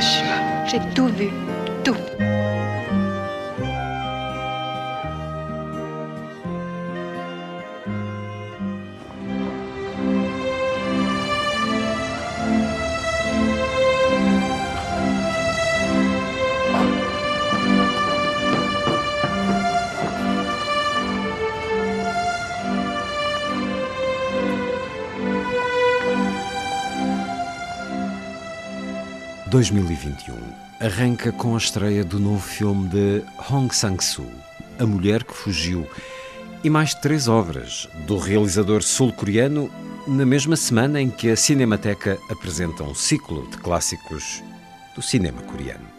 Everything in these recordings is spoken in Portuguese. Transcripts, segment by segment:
J'ai tout vu. Tout. 2021 arranca com a estreia do novo filme de Hong Sang-soo, A Mulher que Fugiu, e mais três obras do realizador sul-coreano na mesma semana em que a Cinemateca apresenta um ciclo de clássicos do cinema coreano.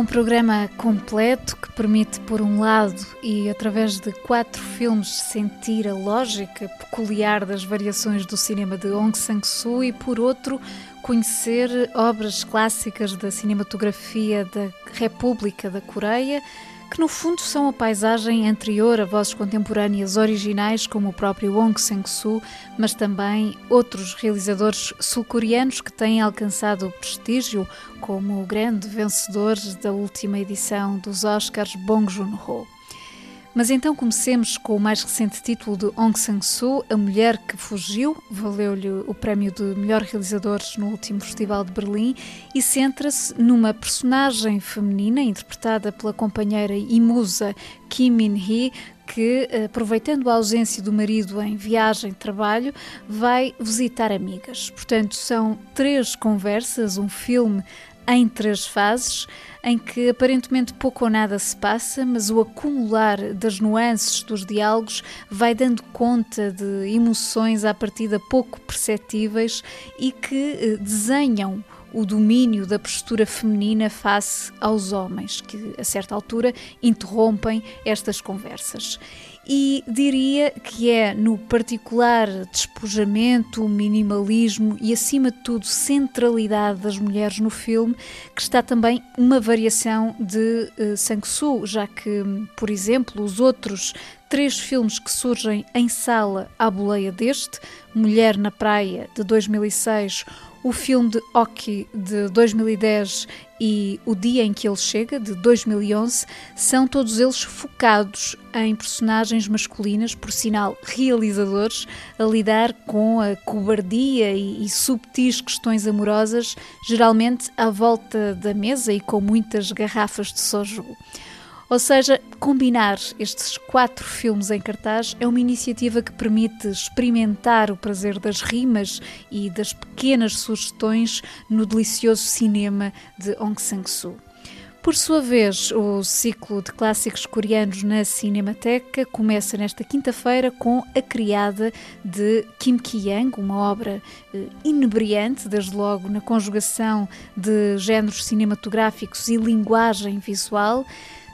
Um programa completo que permite, por um lado, e através de quatro filmes, sentir a lógica peculiar das variações do cinema de Hong Sang-soo e, por outro, conhecer obras clássicas da cinematografia da República da Coreia, que no fundo são a paisagem anterior a vozes contemporâneas originais como o próprio Wong Sang-soo, mas também outros realizadores sul-coreanos que têm alcançado prestígio, como o grande vencedor da última edição dos Oscars, Bong Joon-ho. Mas então comecemos com o mais recente título de Hong Sang-soo, A Mulher que Fugiu, valeu-lhe o prémio de melhor realizador no último Festival de Berlim e centra-se numa personagem feminina interpretada pela companheira e musa Kim Min-hee, que, aproveitando a ausência do marido em viagem de trabalho, vai visitar amigas. Portanto, são três conversas, um filme em três fases, em que aparentemente pouco ou nada se passa, mas o acumular das nuances dos diálogos vai dando conta de emoções à partida pouco perceptíveis e que desenham o domínio da postura feminina face aos homens, que a certa altura interrompem estas conversas e diria que é no particular despojamento, minimalismo e, acima de tudo, centralidade das mulheres no filme que está também uma variação de uh, Sang-soo, já que, por exemplo, os outros três filmes que surgem em sala à boleia deste, Mulher na Praia, de 2006, o filme de Oki de 2010 e O Dia em que Ele Chega, de 2011, são todos eles focados em personagens masculinas, por sinal realizadores, a lidar com a cobardia e, e subtis questões amorosas, geralmente à volta da mesa e com muitas garrafas de soju. Ou seja, combinar estes quatro filmes em cartaz é uma iniciativa que permite experimentar o prazer das rimas e das pequenas sugestões no delicioso cinema de Hong Sang-soo. Por sua vez, o ciclo de clássicos coreanos na Cinemateca começa nesta quinta-feira com A Criada de Kim Ki-young, uma obra eh, inebriante, desde logo na conjugação de géneros cinematográficos e linguagem visual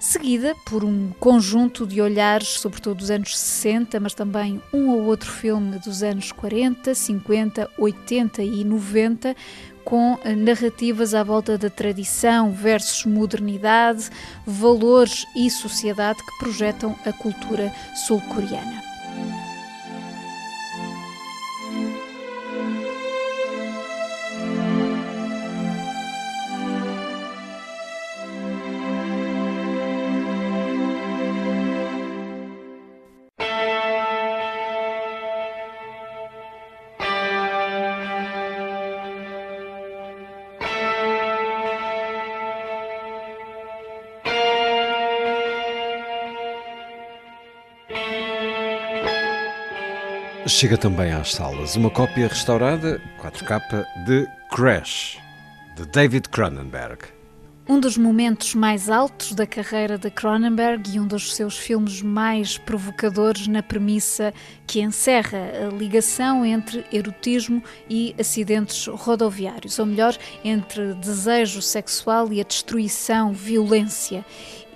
seguida por um conjunto de olhares, sobretudo dos anos 60, mas também um ou outro filme dos anos 40, 50, 80 e 90, com narrativas à volta da tradição versus modernidade, valores e sociedade que projetam a cultura sul-coreana. Chega também às salas uma cópia restaurada, 4K, de Crash, de David Cronenberg. Um dos momentos mais altos da carreira de Cronenberg e um dos seus filmes mais provocadores na premissa que encerra a ligação entre erotismo e acidentes rodoviários, ou melhor, entre desejo sexual e a destruição, violência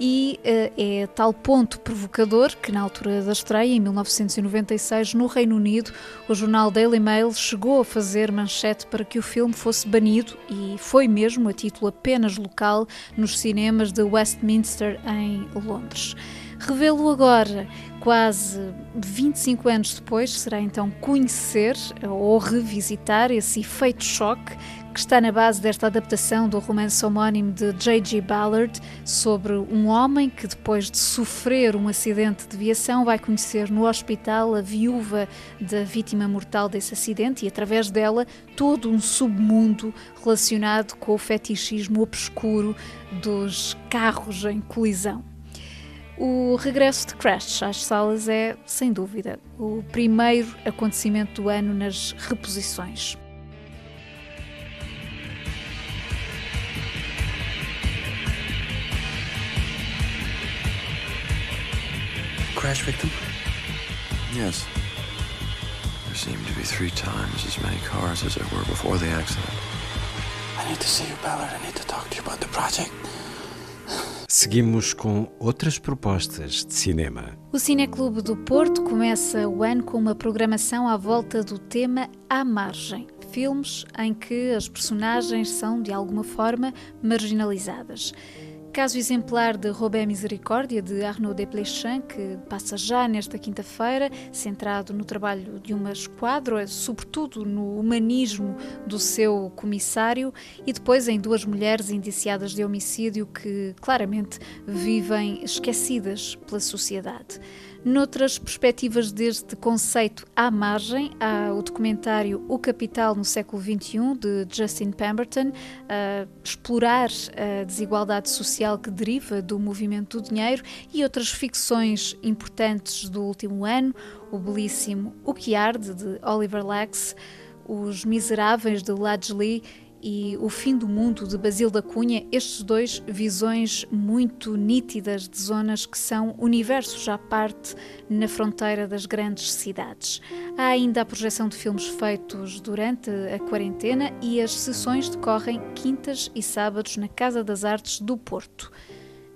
e uh, é tal ponto provocador que, na altura da estreia, em 1996, no Reino Unido, o jornal Daily Mail chegou a fazer manchete para que o filme fosse banido e foi mesmo a título apenas local nos cinemas de Westminster, em Londres. Revê-lo agora, quase 25 anos depois, será então conhecer ou revisitar esse efeito choque que está na base desta adaptação do romance homónimo de J.G. Ballard sobre um homem que, depois de sofrer um acidente de viação, vai conhecer no hospital a viúva da vítima mortal desse acidente e, através dela, todo um submundo relacionado com o fetichismo obscuro dos carros em colisão. O regresso de Crash às salas é, sem dúvida, o primeiro acontecimento do ano nas reposições. crash victim? Yes. There seem to be three times as many cars as there were before the accident. I need to see you, Ballard. I need to talk to you about the project. Seguimos com outras propostas de cinema. O Cineclube do Porto começa o ano com uma programação à volta do tema À Margem. Filmes em que as personagens são, de alguma forma, marginalizadas. Caso exemplar de Robert Misericórdia, de Arnaud Desplechin, que passa já nesta quinta-feira, centrado no trabalho de uma esquadra, sobretudo no humanismo do seu comissário, e depois em duas mulheres indiciadas de homicídio que claramente vivem esquecidas pela sociedade. Noutras perspectivas deste conceito à margem, há o documentário O Capital no século XXI, de Justin Pemberton, a explorar a desigualdade social que deriva do movimento do dinheiro e outras ficções importantes do último ano, o belíssimo O que Arde, de Oliver Lax, Os Miseráveis, de Ladsley e O Fim do Mundo de Basil da Cunha, estes dois visões muito nítidas de zonas que são universos à parte na fronteira das grandes cidades. Há ainda a projeção de filmes feitos durante a quarentena e as sessões decorrem quintas e sábados na Casa das Artes do Porto.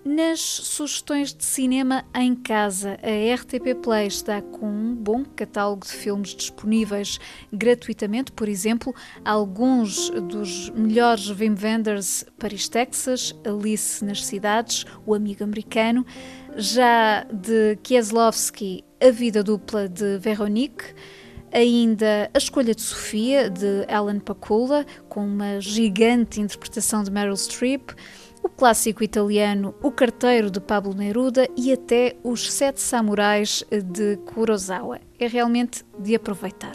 Nas sugestões de cinema em casa, a RTP Play está com um bom catálogo de filmes disponíveis gratuitamente, por exemplo, alguns dos melhores Wim Wenders Paris, Texas, Alice nas Cidades, O Amigo Americano, já de Kieslowski, A Vida Dupla de Veronique, ainda A Escolha de Sofia, de Alan Pakula, com uma gigante interpretação de Meryl Streep, o clássico italiano O Carteiro de Pablo Neruda e até Os Sete Samurais de Kurosawa. É realmente de aproveitar.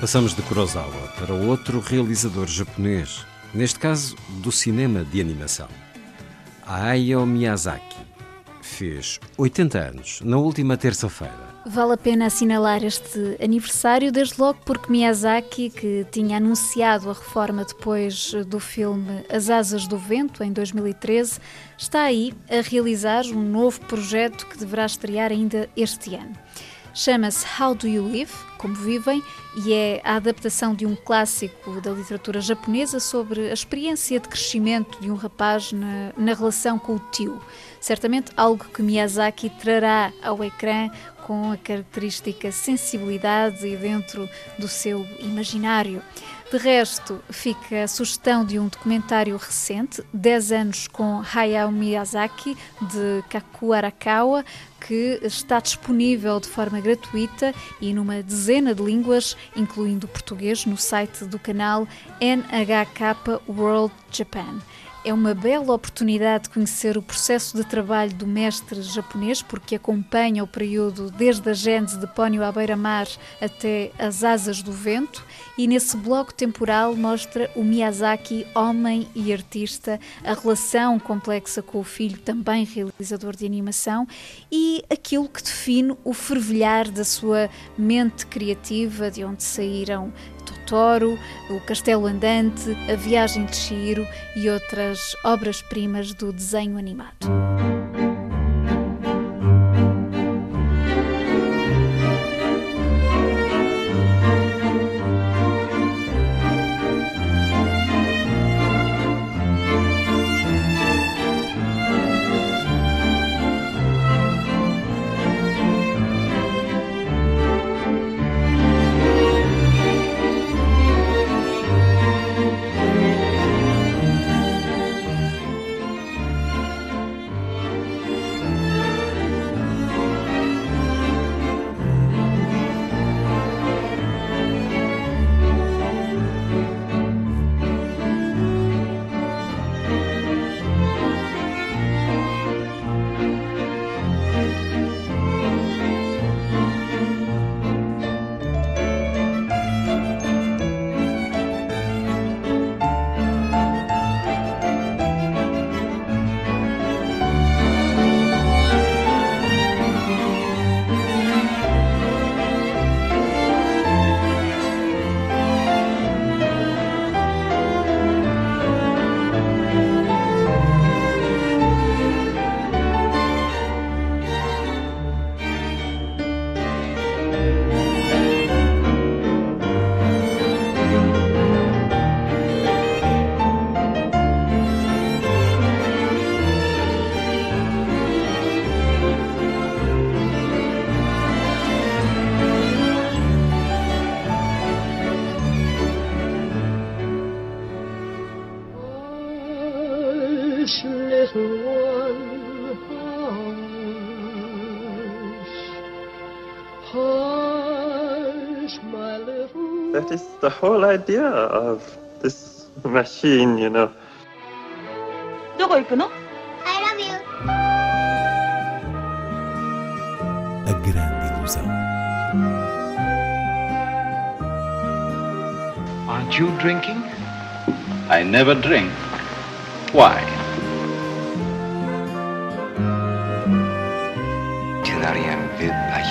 Passamos de Kurosawa para outro realizador japonês, neste caso do cinema de animação. Hayao Miyazaki fez 80 anos na última terça-feira. Vale a pena assinalar este aniversário, desde logo porque Miyazaki, que tinha anunciado a reforma depois do filme As Asas do Vento, em 2013, está aí a realizar um novo projeto que deverá estrear ainda este ano. Chama-se How Do You Live? Como Vivem e é a adaptação de um clássico da literatura japonesa sobre a experiência de crescimento de um rapaz na, na relação com o tio. Certamente algo que Miyazaki trará ao ecrã com a característica sensibilidade e dentro do seu imaginário. De resto, fica a sugestão de um documentário recente, 10 anos com Hayao Miyazaki, de Kaku Arakawa, que está disponível de forma gratuita e numa dezena de línguas, incluindo português, no site do canal NHK World Japan. É uma bela oportunidade de conhecer o processo de trabalho do mestre japonês, porque acompanha o período desde a gênese de Pónio à beira-mar até as asas do vento, e nesse bloco temporal mostra o Miyazaki, homem e artista, a relação complexa com o filho, também realizador de animação, e aquilo que define o fervilhar da sua mente criativa, de onde saíram Totoro, O Castelo Andante, A Viagem de Shiro e outras obras-primas do desenho animado. That is the whole idea of this machine, you know. どこ行くの I love you. A grande ilusão. Aren't you drinking? I never drink. Why?